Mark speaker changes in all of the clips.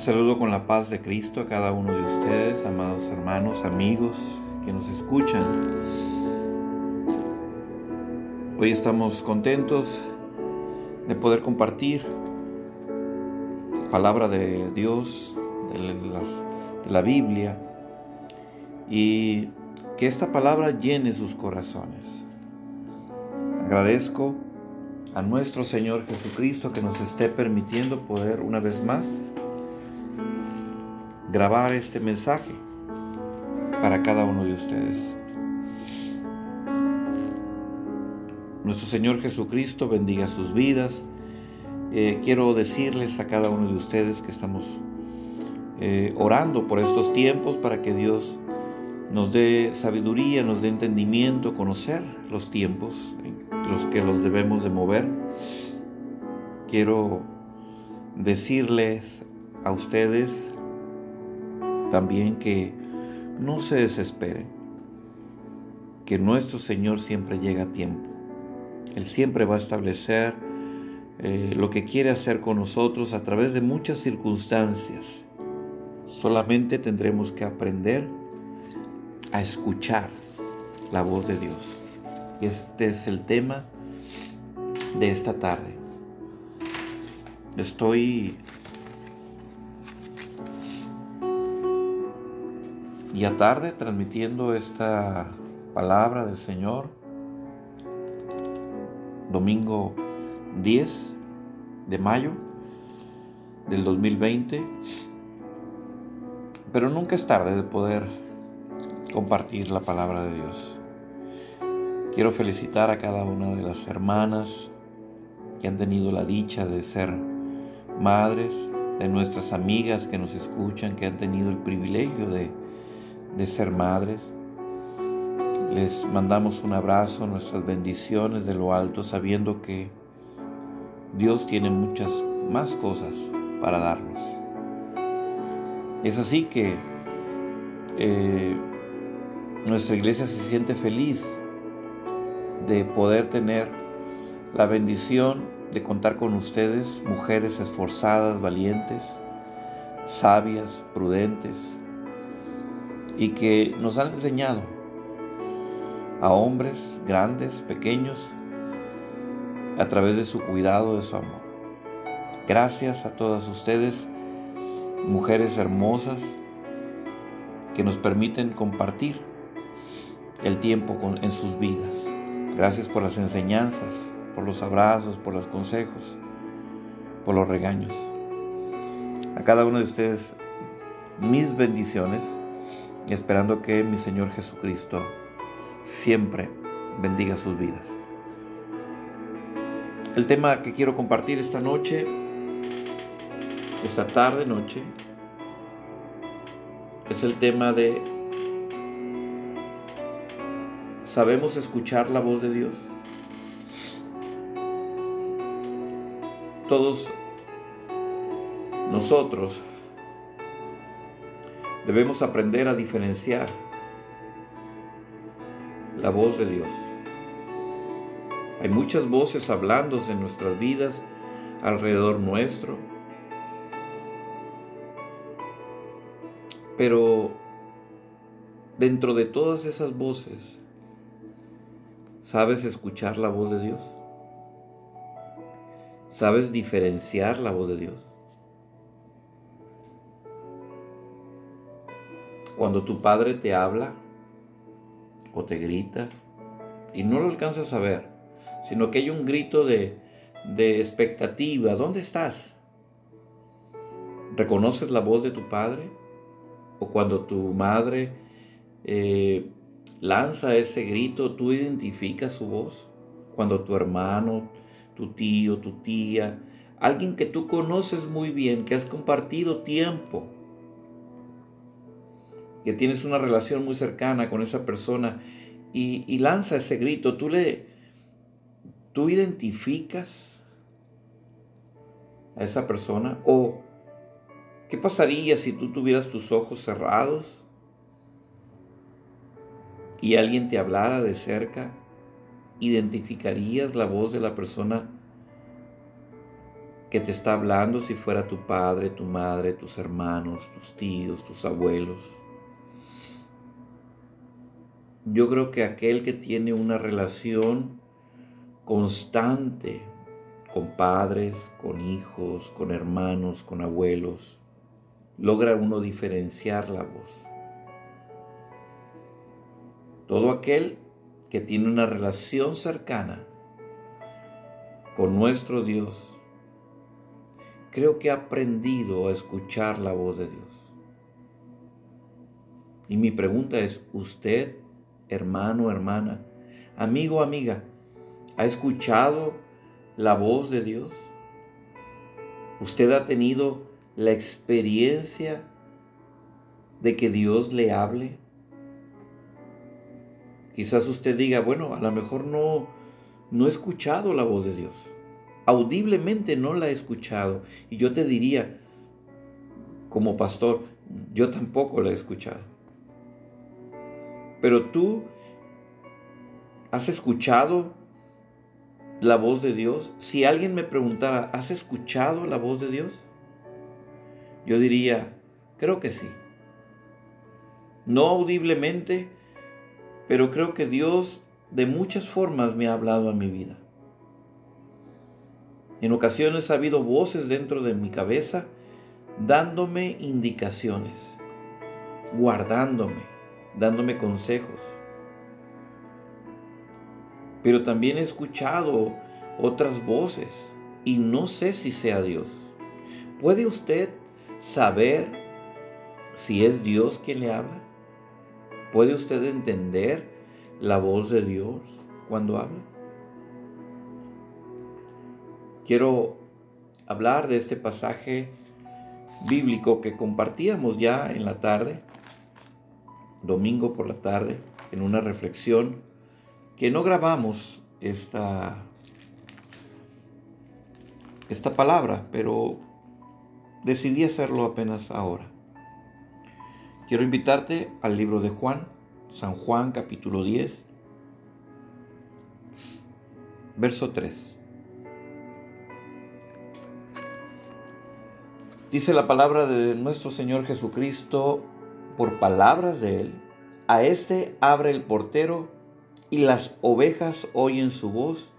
Speaker 1: Saludo con la paz de Cristo a cada uno de ustedes, amados hermanos, amigos que nos escuchan. Hoy estamos contentos de poder compartir palabra de Dios, de la, de la Biblia, y que esta palabra llene sus corazones. Agradezco a nuestro Señor Jesucristo que nos esté permitiendo poder una vez más grabar este mensaje para cada uno de ustedes. Nuestro Señor Jesucristo bendiga sus vidas. Eh, quiero decirles a cada uno de ustedes que estamos eh, orando por estos tiempos para que Dios nos dé sabiduría, nos dé entendimiento, conocer los tiempos en los que los debemos de mover. Quiero decirles a ustedes también que no se desesperen, que nuestro Señor siempre llega a tiempo. Él siempre va a establecer eh, lo que quiere hacer con nosotros a través de muchas circunstancias. Solamente tendremos que aprender a escuchar la voz de Dios. Este es el tema de esta tarde. Estoy ya tarde transmitiendo esta palabra del Señor. Domingo 10 de mayo del 2020. Pero nunca es tarde de poder compartir la palabra de Dios. Quiero felicitar a cada una de las hermanas que han tenido la dicha de ser madres, de nuestras amigas que nos escuchan, que han tenido el privilegio de, de ser madres. Les mandamos un abrazo, nuestras bendiciones de lo alto, sabiendo que Dios tiene muchas más cosas para darnos. Es así que eh, nuestra iglesia se siente feliz de poder tener la bendición de contar con ustedes, mujeres esforzadas, valientes, sabias, prudentes, y que nos han enseñado a hombres grandes, pequeños, a través de su cuidado, de su amor. Gracias a todas ustedes, mujeres hermosas, que nos permiten compartir el tiempo en sus vidas. Gracias por las enseñanzas, por los abrazos, por los consejos, por los regaños. A cada uno de ustedes mis bendiciones, esperando que mi Señor Jesucristo siempre bendiga sus vidas. El tema que quiero compartir esta noche, esta tarde noche, es el tema de ¿Sabemos escuchar la voz de Dios? Todos nosotros debemos aprender a diferenciar la voz de Dios. Hay muchas voces hablándose en nuestras vidas, alrededor nuestro, pero dentro de todas esas voces, ¿Sabes escuchar la voz de Dios? ¿Sabes diferenciar la voz de Dios? Cuando tu padre te habla o te grita y no lo alcanzas a ver, sino que hay un grito de, de expectativa, ¿dónde estás? ¿Reconoces la voz de tu padre? ¿O cuando tu madre eh, lanza ese grito, tú identificas su voz. Cuando tu hermano, tu tío, tu tía, alguien que tú conoces muy bien, que has compartido tiempo, que tienes una relación muy cercana con esa persona y, lanza ese grito, tú le, tú identificas a esa persona o ¿qué pasaría si tú tuvieras tus ojos cerrados? y alguien te hablara de cerca, identificarías la voz de la persona que te está hablando si fuera tu padre, tu madre, tus hermanos, tus tíos, tus abuelos. Yo creo que aquel que tiene una relación constante con padres, con hijos, con hermanos, con abuelos, logra uno diferenciar la voz. Todo aquel que tiene una relación cercana con nuestro Dios, creo que ha aprendido a escuchar la voz de Dios. Y mi pregunta es, ¿usted, hermano, hermana, amigo, amiga, ha escuchado la voz de Dios? ¿Usted ha tenido la experiencia de que Dios le hable? Quizás usted diga, bueno, a lo mejor no, no he escuchado la voz de Dios. Audiblemente no la he escuchado. Y yo te diría, como pastor, yo tampoco la he escuchado. Pero tú has escuchado la voz de Dios. Si alguien me preguntara, ¿has escuchado la voz de Dios? Yo diría, creo que sí. No audiblemente, pero creo que Dios de muchas formas me ha hablado a mi vida. En ocasiones ha habido voces dentro de mi cabeza dándome indicaciones, guardándome, dándome consejos. Pero también he escuchado otras voces y no sé si sea Dios. ¿Puede usted saber si es Dios quien le habla? ¿Puede usted entender la voz de Dios cuando habla? Quiero hablar de este pasaje bíblico que compartíamos ya en la tarde, domingo por la tarde, en una reflexión que no grabamos esta, esta palabra, pero decidí hacerlo apenas ahora. Quiero invitarte al libro de Juan, San Juan capítulo 10, verso 3. Dice la palabra de nuestro Señor Jesucristo por palabras de Él. A este abre el portero y las ovejas oyen su voz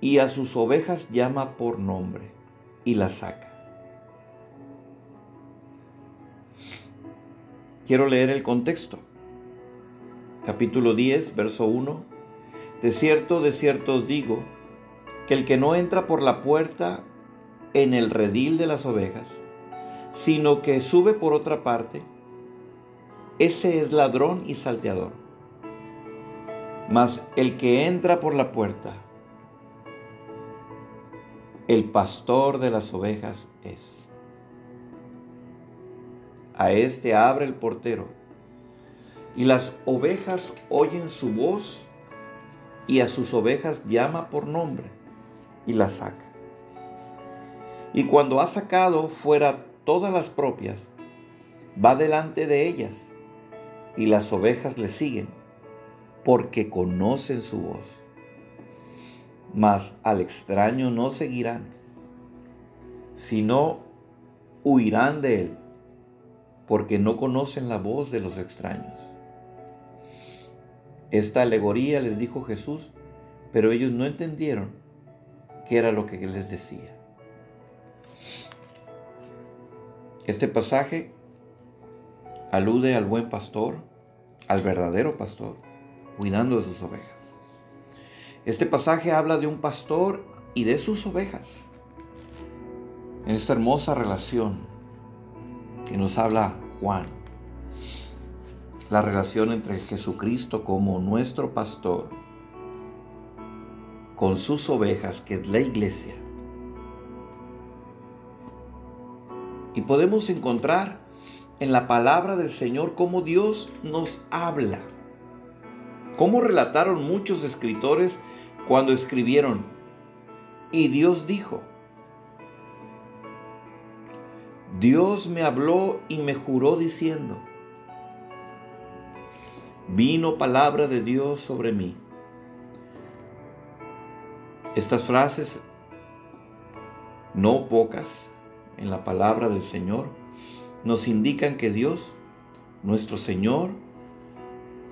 Speaker 1: y a sus ovejas llama por nombre y las saca. Quiero leer el contexto. Capítulo 10, verso 1. De cierto, de cierto os digo, que el que no entra por la puerta en el redil de las ovejas, sino que sube por otra parte, ese es ladrón y salteador. Mas el que entra por la puerta, el pastor de las ovejas es. A este abre el portero, y las ovejas oyen su voz, y a sus ovejas llama por nombre, y las saca. Y cuando ha sacado fuera todas las propias, va delante de ellas, y las ovejas le siguen, porque conocen su voz. Mas al extraño no seguirán, sino huirán de él porque no conocen la voz de los extraños. Esta alegoría les dijo Jesús, pero ellos no entendieron qué era lo que les decía. Este pasaje alude al buen pastor, al verdadero pastor, cuidando de sus ovejas. Este pasaje habla de un pastor y de sus ovejas. En esta hermosa relación que nos habla Juan. La relación entre Jesucristo como nuestro pastor con sus ovejas, que es la iglesia. Y podemos encontrar en la palabra del Señor cómo Dios nos habla. Cómo relataron muchos escritores cuando escribieron, y Dios dijo, Dios me habló y me juró diciendo, vino palabra de Dios sobre mí. Estas frases no pocas, en la palabra del Señor, nos indican que Dios, nuestro Señor,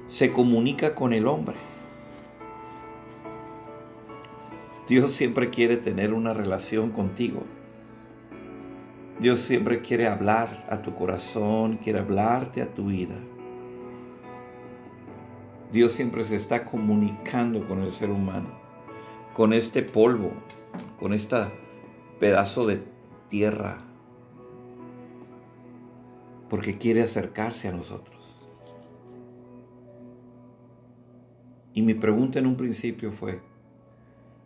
Speaker 1: se comunica con el hombre. Dios siempre quiere tener una relación contigo. Dios siempre quiere hablar a tu corazón, quiere hablarte a tu vida. Dios siempre se está comunicando con el ser humano, con este polvo, con este pedazo de tierra, porque quiere acercarse a nosotros. Y mi pregunta en un principio fue,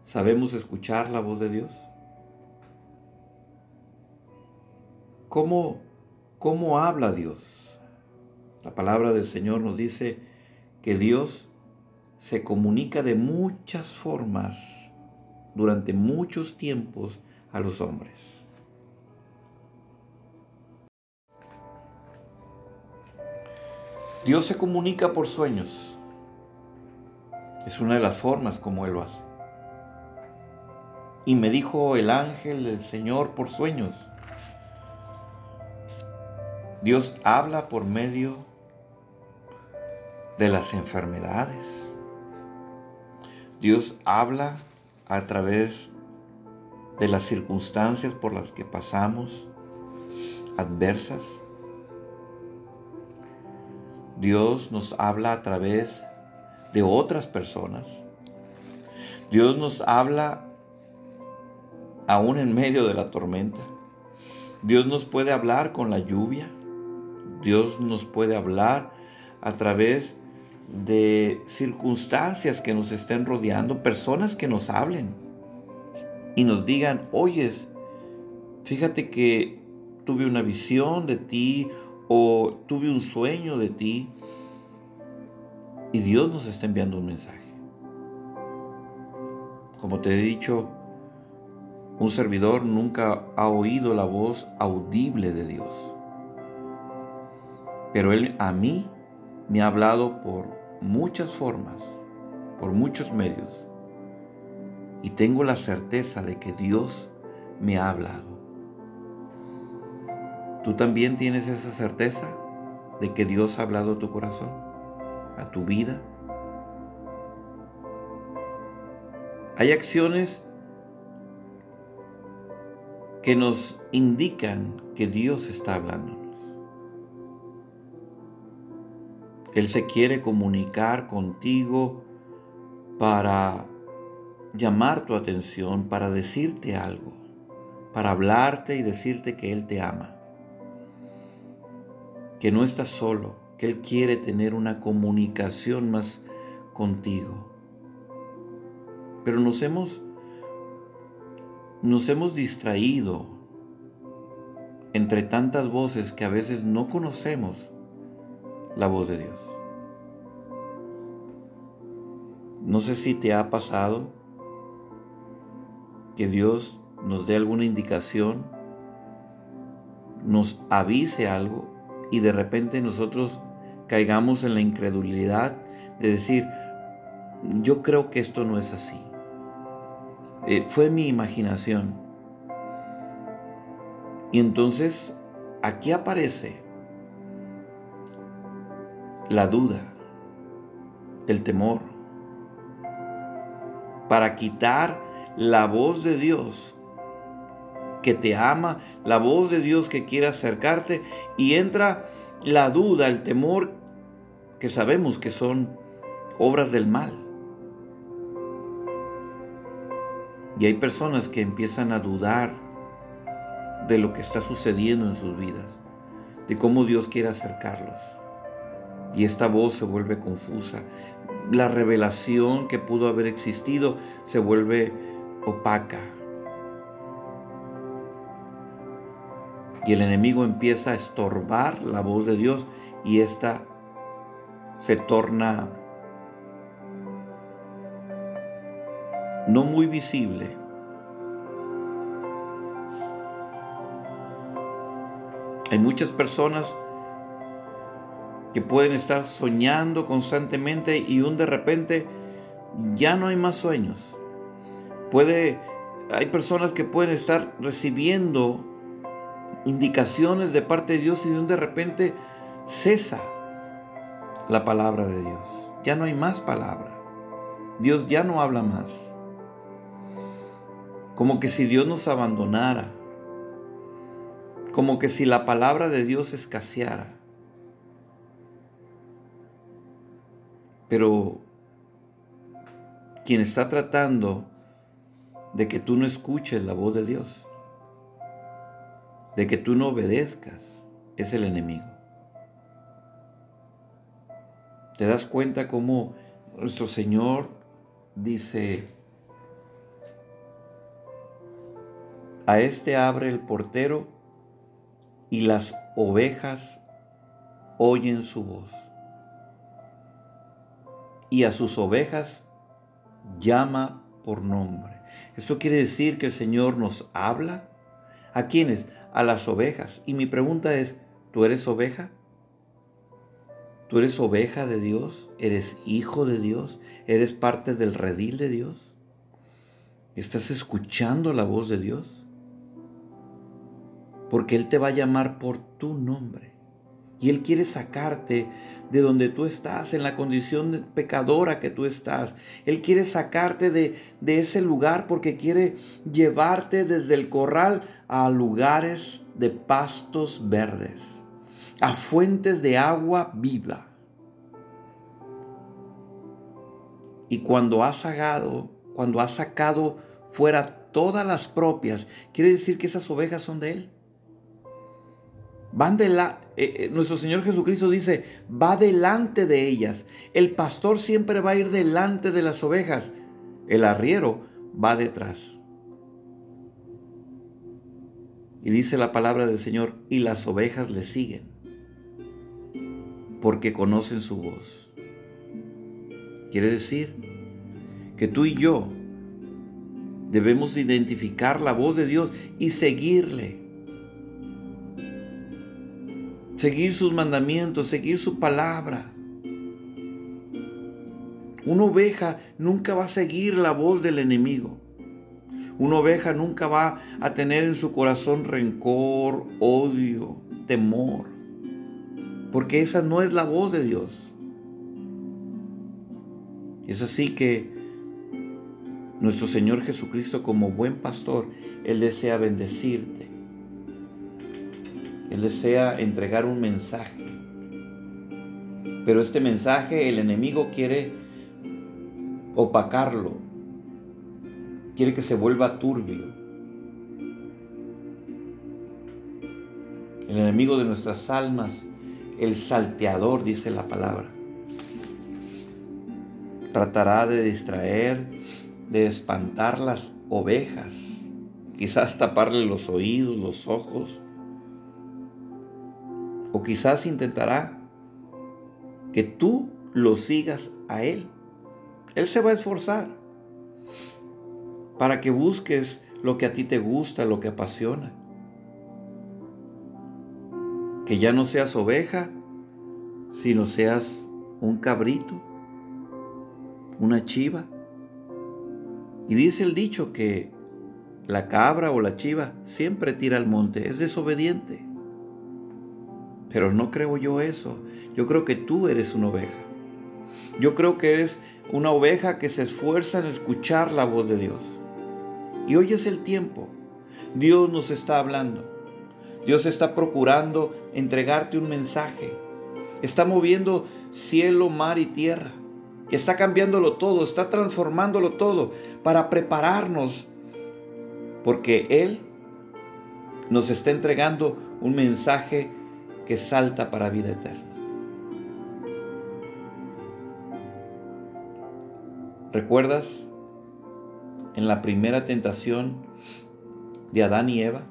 Speaker 1: ¿sabemos escuchar la voz de Dios? ¿Cómo, cómo habla Dios? La palabra del Señor nos dice que Dios se comunica de muchas formas durante muchos tiempos a los hombres. Dios se comunica por sueños. Es una de las formas como Él lo hace. Y me dijo el ángel del Señor por sueños. Dios habla por medio de las enfermedades. Dios habla a través de las circunstancias por las que pasamos, adversas. Dios nos habla a través de otras personas. Dios nos habla aún en medio de la tormenta. Dios nos puede hablar con la lluvia. Dios nos puede hablar a través de circunstancias que nos estén rodeando, personas que nos hablen y nos digan, oyes, fíjate que tuve una visión de ti o tuve un sueño de ti y Dios nos está enviando un mensaje. Como te he dicho, un servidor nunca ha oído la voz audible de Dios. Pero Él a mí me ha hablado por muchas formas, por muchos medios. Y tengo la certeza de que Dios me ha hablado. ¿Tú también tienes esa certeza de que Dios ha hablado a tu corazón, a tu vida? Hay acciones que nos indican que Dios está hablando. Él se quiere comunicar contigo para llamar tu atención, para decirte algo, para hablarte y decirte que Él te ama, que no estás solo, que Él quiere tener una comunicación más contigo. Pero nos hemos, nos hemos distraído entre tantas voces que a veces no conocemos la voz de Dios. No sé si te ha pasado que Dios nos dé alguna indicación, nos avise algo y de repente nosotros caigamos en la incredulidad de decir, yo creo que esto no es así. Eh, fue mi imaginación. Y entonces aquí aparece la duda, el temor, para quitar la voz de Dios que te ama, la voz de Dios que quiere acercarte y entra la duda, el temor que sabemos que son obras del mal. Y hay personas que empiezan a dudar de lo que está sucediendo en sus vidas, de cómo Dios quiere acercarlos y esta voz se vuelve confusa. La revelación que pudo haber existido se vuelve opaca. Y el enemigo empieza a estorbar la voz de Dios y esta se torna no muy visible. Hay muchas personas que pueden estar soñando constantemente y un de repente ya no hay más sueños. Puede hay personas que pueden estar recibiendo indicaciones de parte de Dios y de repente cesa la palabra de Dios. Ya no hay más palabra. Dios ya no habla más. Como que si Dios nos abandonara. Como que si la palabra de Dios escaseara. Pero quien está tratando de que tú no escuches la voz de Dios, de que tú no obedezcas, es el enemigo. ¿Te das cuenta cómo nuestro Señor dice, a este abre el portero y las ovejas oyen su voz? Y a sus ovejas llama por nombre. Esto quiere decir que el Señor nos habla. ¿A quiénes? A las ovejas. Y mi pregunta es, ¿tú eres oveja? ¿Tú eres oveja de Dios? ¿Eres hijo de Dios? ¿Eres parte del redil de Dios? ¿Estás escuchando la voz de Dios? Porque Él te va a llamar por tu nombre. Y Él quiere sacarte de donde tú estás, en la condición pecadora que tú estás. Él quiere sacarte de, de ese lugar porque quiere llevarte desde el corral a lugares de pastos verdes a fuentes de agua viva. Y cuando ha sacado, cuando ha sacado fuera todas las propias, quiere decir que esas ovejas son de Él. Van de eh, eh, nuestro Señor Jesucristo dice, va delante de ellas. El pastor siempre va a ir delante de las ovejas. El arriero va detrás. Y dice la palabra del Señor, y las ovejas le siguen porque conocen su voz. Quiere decir que tú y yo debemos identificar la voz de Dios y seguirle. Seguir sus mandamientos, seguir su palabra. Una oveja nunca va a seguir la voz del enemigo. Una oveja nunca va a tener en su corazón rencor, odio, temor porque esa no es la voz de Dios. Es así que nuestro Señor Jesucristo como buen pastor, Él desea bendecirte. Él desea entregar un mensaje. Pero este mensaje el enemigo quiere opacarlo. Quiere que se vuelva turbio. El enemigo de nuestras almas el salteador, dice la palabra. Tratará de distraer, de espantar las ovejas, quizás taparle los oídos, los ojos, o quizás intentará que tú lo sigas a Él. Él se va a esforzar para que busques lo que a ti te gusta, lo que apasiona que ya no seas oveja, sino seas un cabrito, una chiva. Y dice el dicho que la cabra o la chiva siempre tira al monte, es desobediente. Pero no creo yo eso. Yo creo que tú eres una oveja. Yo creo que eres una oveja que se esfuerza en escuchar la voz de Dios. Y hoy es el tiempo. Dios nos está hablando. Dios está procurando entregarte un mensaje. Está moviendo cielo, mar y tierra. Está cambiándolo todo, está transformándolo todo para prepararnos. Porque Él nos está entregando un mensaje que salta para vida eterna. ¿Recuerdas en la primera tentación de Adán y Eva?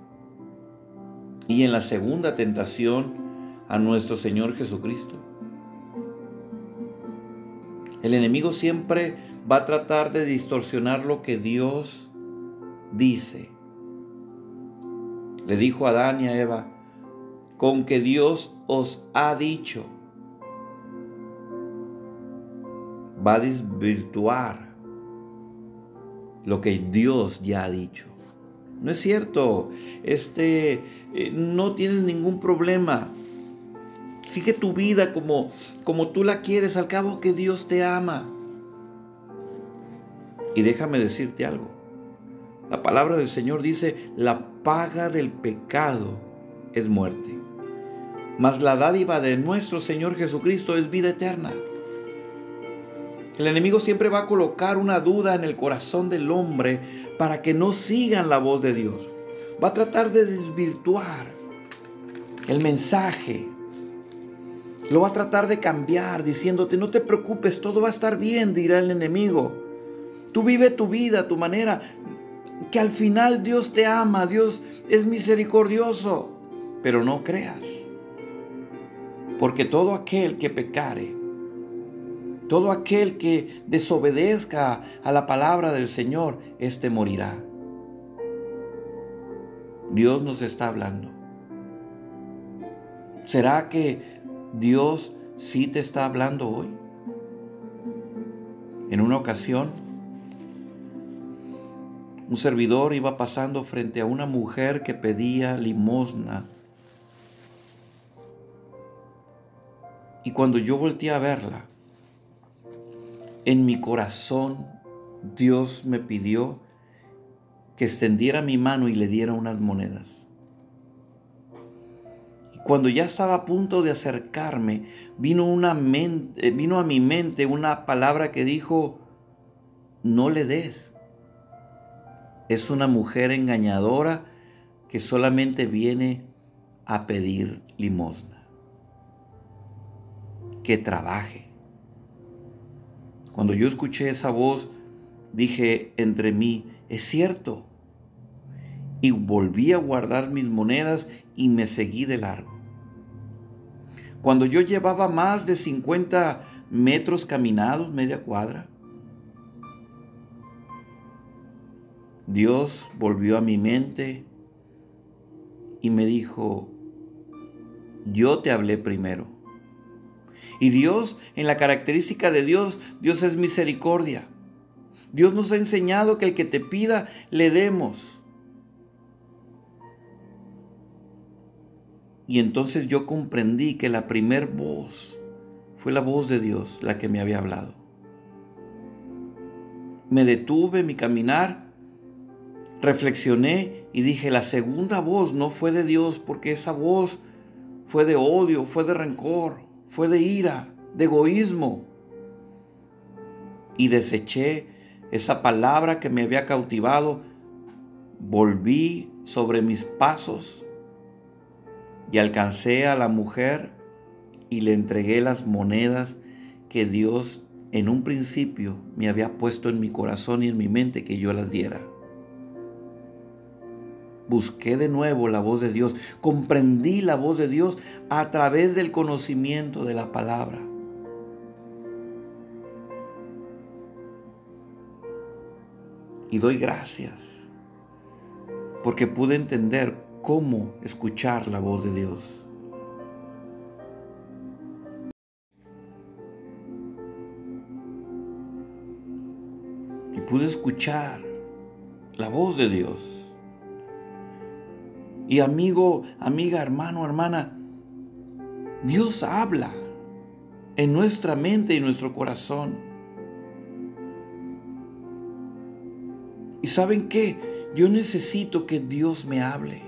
Speaker 1: y en la segunda tentación a nuestro Señor Jesucristo. El enemigo siempre va a tratar de distorsionar lo que Dios dice. Le dijo a Adán y a Eva, con que Dios os ha dicho, va a desvirtuar lo que Dios ya ha dicho. No es cierto, este, eh, no tienes ningún problema. Sigue tu vida como, como tú la quieres, al cabo que Dios te ama. Y déjame decirte algo. La palabra del Señor dice, la paga del pecado es muerte. Mas la dádiva de nuestro Señor Jesucristo es vida eterna. El enemigo siempre va a colocar una duda en el corazón del hombre para que no sigan la voz de Dios. Va a tratar de desvirtuar el mensaje. Lo va a tratar de cambiar diciéndote, no te preocupes, todo va a estar bien, dirá el enemigo. Tú vive tu vida tu manera, que al final Dios te ama, Dios es misericordioso, pero no creas. Porque todo aquel que pecare, todo aquel que desobedezca a la palabra del Señor, éste morirá. Dios nos está hablando. ¿Será que Dios sí te está hablando hoy? En una ocasión, un servidor iba pasando frente a una mujer que pedía limosna. Y cuando yo volteé a verla, en mi corazón Dios me pidió que extendiera mi mano y le diera unas monedas. Y cuando ya estaba a punto de acercarme, vino, mente, vino a mi mente una palabra que dijo, no le des. Es una mujer engañadora que solamente viene a pedir limosna. Que trabaje cuando yo escuché esa voz, dije entre mí, es cierto. Y volví a guardar mis monedas y me seguí de largo. Cuando yo llevaba más de 50 metros caminados, media cuadra, Dios volvió a mi mente y me dijo, yo te hablé primero. Y Dios, en la característica de Dios, Dios es misericordia. Dios nos ha enseñado que el que te pida, le demos. Y entonces yo comprendí que la primer voz fue la voz de Dios la que me había hablado. Me detuve mi caminar, reflexioné y dije, la segunda voz no fue de Dios porque esa voz fue de odio, fue de rencor, fue de ira, de egoísmo. Y deseché esa palabra que me había cautivado, volví sobre mis pasos y alcancé a la mujer y le entregué las monedas que Dios en un principio me había puesto en mi corazón y en mi mente que yo las diera busqué de nuevo la voz de Dios, comprendí la voz de Dios a través del conocimiento de la palabra. Y doy gracias porque pude entender cómo escuchar la voz de Dios. Y pude escuchar la voz de Dios. Y amigo, amiga, hermano, hermana, Dios habla en nuestra mente y nuestro corazón. ¿Y saben qué? Yo necesito que Dios me hable.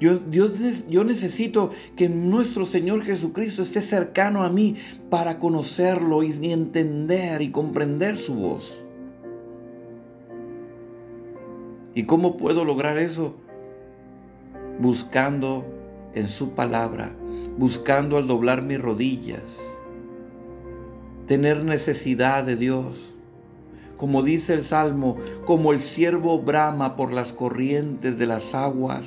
Speaker 1: Yo, yo necesito que nuestro Señor Jesucristo esté cercano a mí para conocerlo y entender y comprender su voz. ¿Y cómo puedo lograr eso? Buscando en su palabra, buscando al doblar mis rodillas, tener necesidad de Dios. Como dice el Salmo, como el siervo brama por las corrientes de las aguas,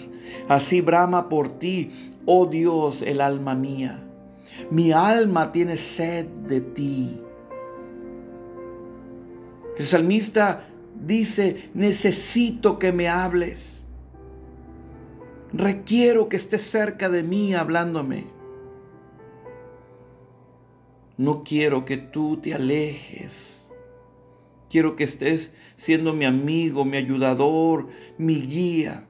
Speaker 1: así brama por ti, oh Dios, el alma mía. Mi alma tiene sed de ti. El salmista dice, necesito que me hables. Requiero que estés cerca de mí hablándome. No quiero que tú te alejes. Quiero que estés siendo mi amigo, mi ayudador, mi guía.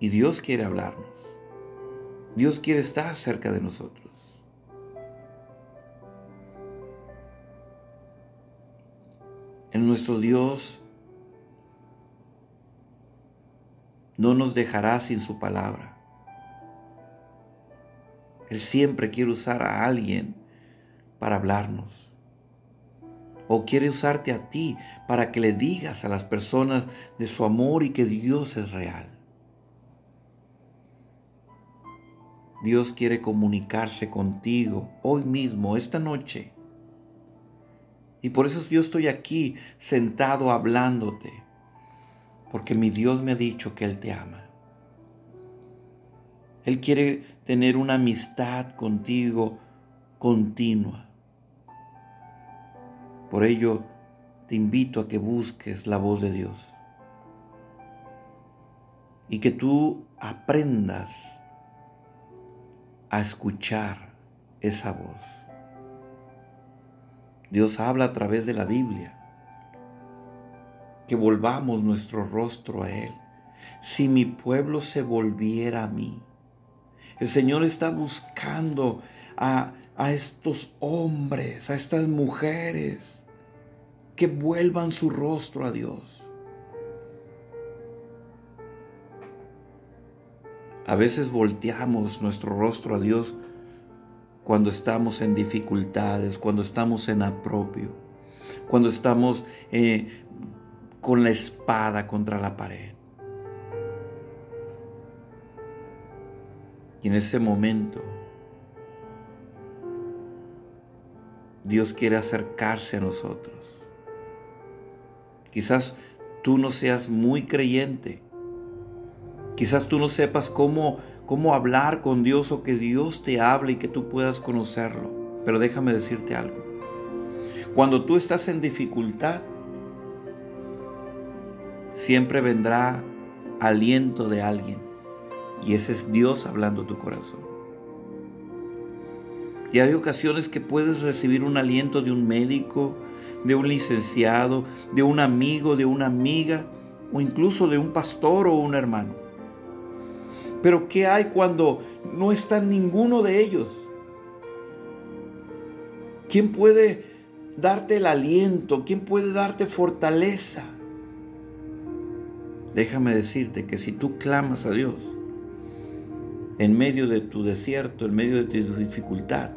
Speaker 1: Y Dios quiere hablarnos. Dios quiere estar cerca de nosotros. En nuestro Dios no nos dejará sin su palabra. Él siempre quiere usar a alguien para hablarnos. O quiere usarte a ti para que le digas a las personas de su amor y que Dios es real. Dios quiere comunicarse contigo hoy mismo, esta noche. Y por eso yo estoy aquí sentado hablándote. Porque mi Dios me ha dicho que Él te ama. Él quiere tener una amistad contigo continua. Por ello te invito a que busques la voz de Dios. Y que tú aprendas a escuchar esa voz. Dios habla a través de la Biblia. Que volvamos nuestro rostro a Él. Si mi pueblo se volviera a mí. El Señor está buscando a, a estos hombres, a estas mujeres, que vuelvan su rostro a Dios. A veces volteamos nuestro rostro a Dios cuando estamos en dificultades, cuando estamos en apropio, cuando estamos eh, con la espada contra la pared. Y en ese momento Dios quiere acercarse a nosotros. Quizás tú no seas muy creyente, Quizás tú no sepas cómo, cómo hablar con Dios o que Dios te hable y que tú puedas conocerlo. Pero déjame decirte algo. Cuando tú estás en dificultad, siempre vendrá aliento de alguien. Y ese es Dios hablando tu corazón. Y hay ocasiones que puedes recibir un aliento de un médico, de un licenciado, de un amigo, de una amiga, o incluso de un pastor o un hermano. Pero ¿qué hay cuando no está ninguno de ellos? ¿Quién puede darte el aliento? ¿Quién puede darte fortaleza? Déjame decirte que si tú clamas a Dios en medio de tu desierto, en medio de tu dificultad,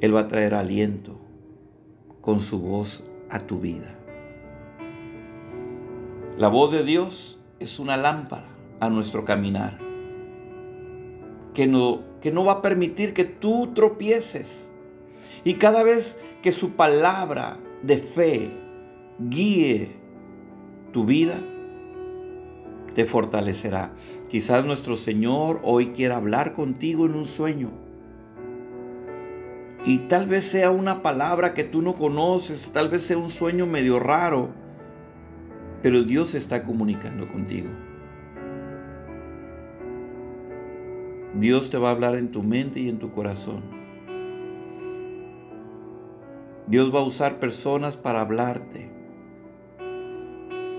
Speaker 1: Él va a traer aliento con su voz a tu vida. La voz de Dios es una lámpara a nuestro caminar. Que no, que no va a permitir que tú tropieces. Y cada vez que su palabra de fe guíe tu vida, te fortalecerá. Quizás nuestro Señor hoy quiera hablar contigo en un sueño. Y tal vez sea una palabra que tú no conoces, tal vez sea un sueño medio raro, pero Dios está comunicando contigo. Dios te va a hablar en tu mente y en tu corazón. Dios va a usar personas para hablarte,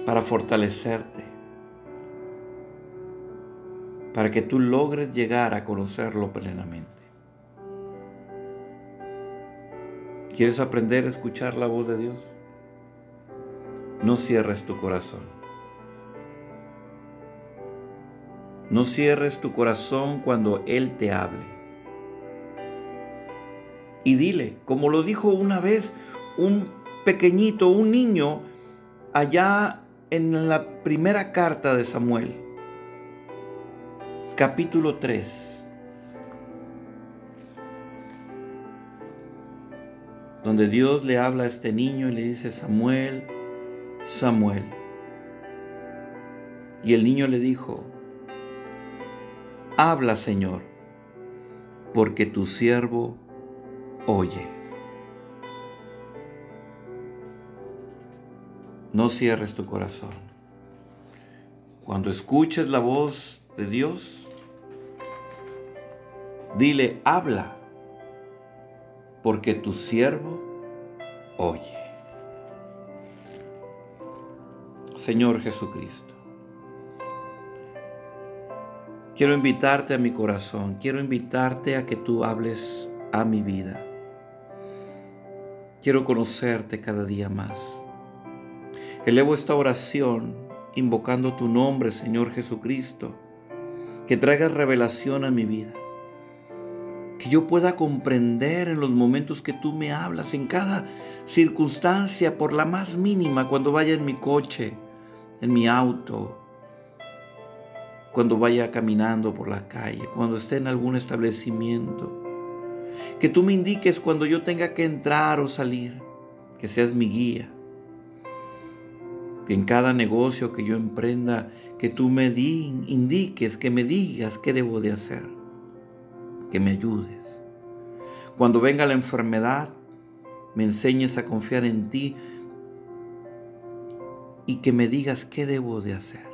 Speaker 1: para fortalecerte, para que tú logres llegar a conocerlo plenamente. ¿Quieres aprender a escuchar la voz de Dios? No cierres tu corazón. No cierres tu corazón cuando Él te hable. Y dile, como lo dijo una vez un pequeñito, un niño, allá en la primera carta de Samuel, capítulo 3. donde Dios le habla a este niño y le dice, Samuel, Samuel. Y el niño le dijo, Habla, Señor, porque tu siervo oye. No cierres tu corazón. Cuando escuches la voz de Dios, dile, habla, porque tu siervo oye. Señor Jesucristo, quiero invitarte a mi corazón, quiero invitarte a que tú hables a mi vida. Quiero conocerte cada día más. Elevo esta oración invocando tu nombre, Señor Jesucristo, que traigas revelación a mi vida. Que yo pueda comprender en los momentos que tú me hablas, en cada circunstancia, por la más mínima, cuando vaya en mi coche, en mi auto, cuando vaya caminando por la calle, cuando esté en algún establecimiento. Que tú me indiques cuando yo tenga que entrar o salir, que seas mi guía que en cada negocio que yo emprenda, que tú me indiques, que me digas qué debo de hacer, que me ayudes. Cuando venga la enfermedad, me enseñes a confiar en ti y que me digas qué debo de hacer.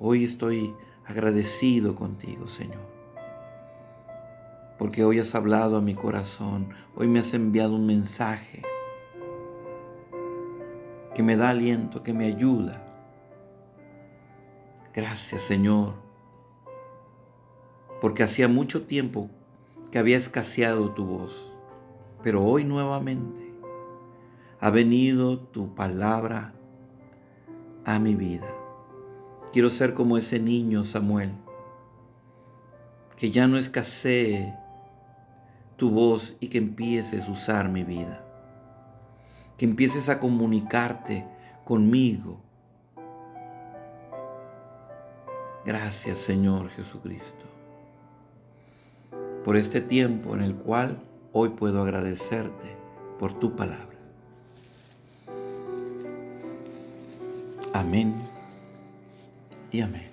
Speaker 1: Hoy estoy agradecido contigo, Señor, porque hoy has hablado a mi corazón, hoy me has enviado un mensaje que me da aliento, que me ayuda. Gracias Señor, porque hacía mucho tiempo que había escaseado tu voz, pero hoy nuevamente ha venido tu palabra a mi vida. Quiero ser como ese niño Samuel, que ya no escasee tu voz y que empieces a usar mi vida que empieces a comunicarte conmigo. Gracias Señor Jesucristo por este tiempo en el cual hoy puedo agradecerte por tu palabra. Amén y amén.